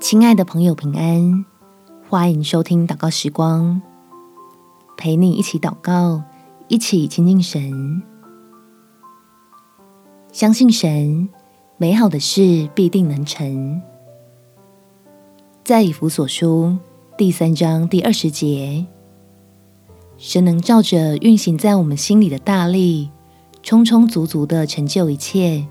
亲爱的朋友，平安！欢迎收听祷告时光，陪你一起祷告，一起亲近神。相信神，美好的事必定能成。在以弗所书第三章第二十节，神能照着运行在我们心里的大力，充充足足的成就一切，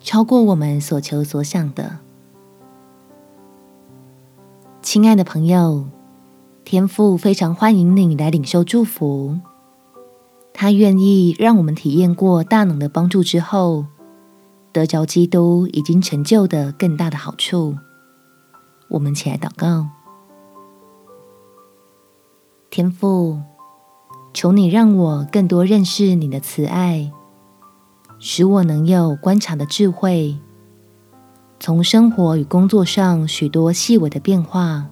超过我们所求所想的。亲爱的朋友，天父非常欢迎你来领受祝福。他愿意让我们体验过大能的帮助之后，得着基督已经成就的更大的好处。我们起来祷告，天父，求你让我更多认识你的慈爱，使我能有观察的智慧。从生活与工作上许多细微的变化，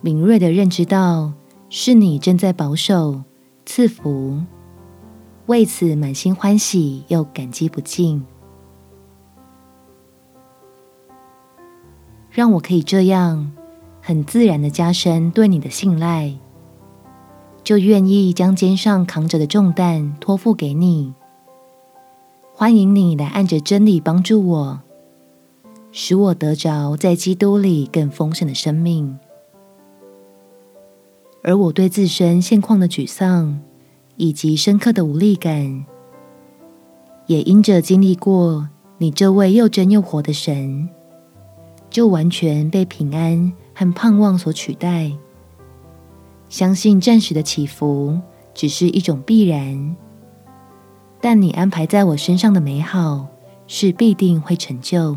敏锐的认知到是你正在保守赐福，为此满心欢喜又感激不尽。让我可以这样很自然的加深对你的信赖，就愿意将肩上扛着的重担托付给你。欢迎你来按着真理帮助我。使我得着在基督里更丰盛的生命，而我对自身现况的沮丧以及深刻的无力感，也因着经历过你这位又真又活的神，就完全被平安和盼望所取代。相信暂时的起伏只是一种必然，但你安排在我身上的美好是必定会成就。